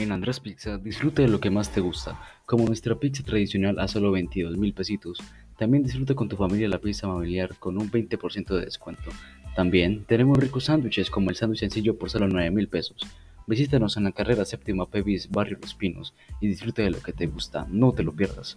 En Andrés Pizza disfruta de lo que más te gusta, como nuestra pizza tradicional a solo 22 mil pesitos. También disfruta con tu familia la pizza familiar con un 20% de descuento. También tenemos ricos sándwiches como el sándwich sencillo por solo 9 mil pesos. Visítanos en la carrera séptima Pevis, Barrio Los Pinos y disfruta de lo que te gusta, no te lo pierdas.